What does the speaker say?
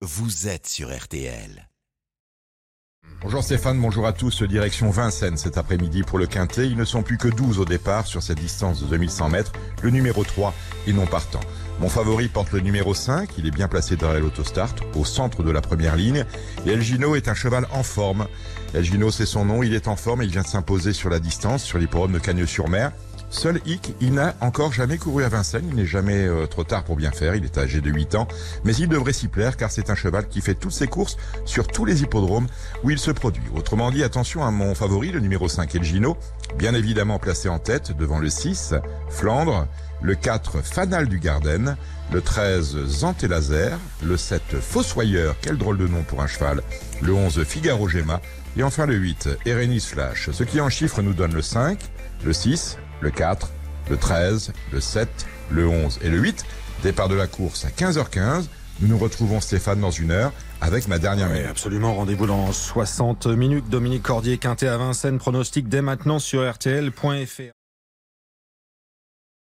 vous êtes sur RTL. Bonjour Stéphane, bonjour à tous. Direction Vincennes cet après-midi pour le Quintet. Ils ne sont plus que 12 au départ sur cette distance de 2100 mètres. Le numéro 3 est non partant. Mon favori porte le numéro 5. Il est bien placé derrière l'autostart, au centre de la première ligne. Et Elgino est un cheval en forme. Elgino, c'est son nom. Il est en forme et il vient de s'imposer sur la distance, sur l'hippodrome de Cagnes-sur-Mer. Seul Hic, il n'a encore jamais couru à Vincennes, il n'est jamais euh, trop tard pour bien faire, il est âgé de 8 ans, mais il devrait s'y plaire car c'est un cheval qui fait toutes ses courses sur tous les hippodromes où il se produit. Autrement dit, attention à mon favori, le numéro 5 Elgino, bien évidemment placé en tête devant le 6, Flandre, le 4 Fanal du Garden, le 13 Zanté Laser, le 7 Fossoyeur, quel drôle de nom pour un cheval, le 11 Figaro Gemma, et enfin le 8 Erenis Flash. Ce qui en chiffre nous donne le 5, le 6, le 4, le 13, le 7, le 11 et le 8. Départ de la course à 15h15. Nous nous retrouvons Stéphane dans une heure avec ma dernière Oui, absolument. Rendez-vous dans 60 minutes. Dominique Cordier, Quintet à Vincennes. Pronostic dès maintenant sur RTL.fr.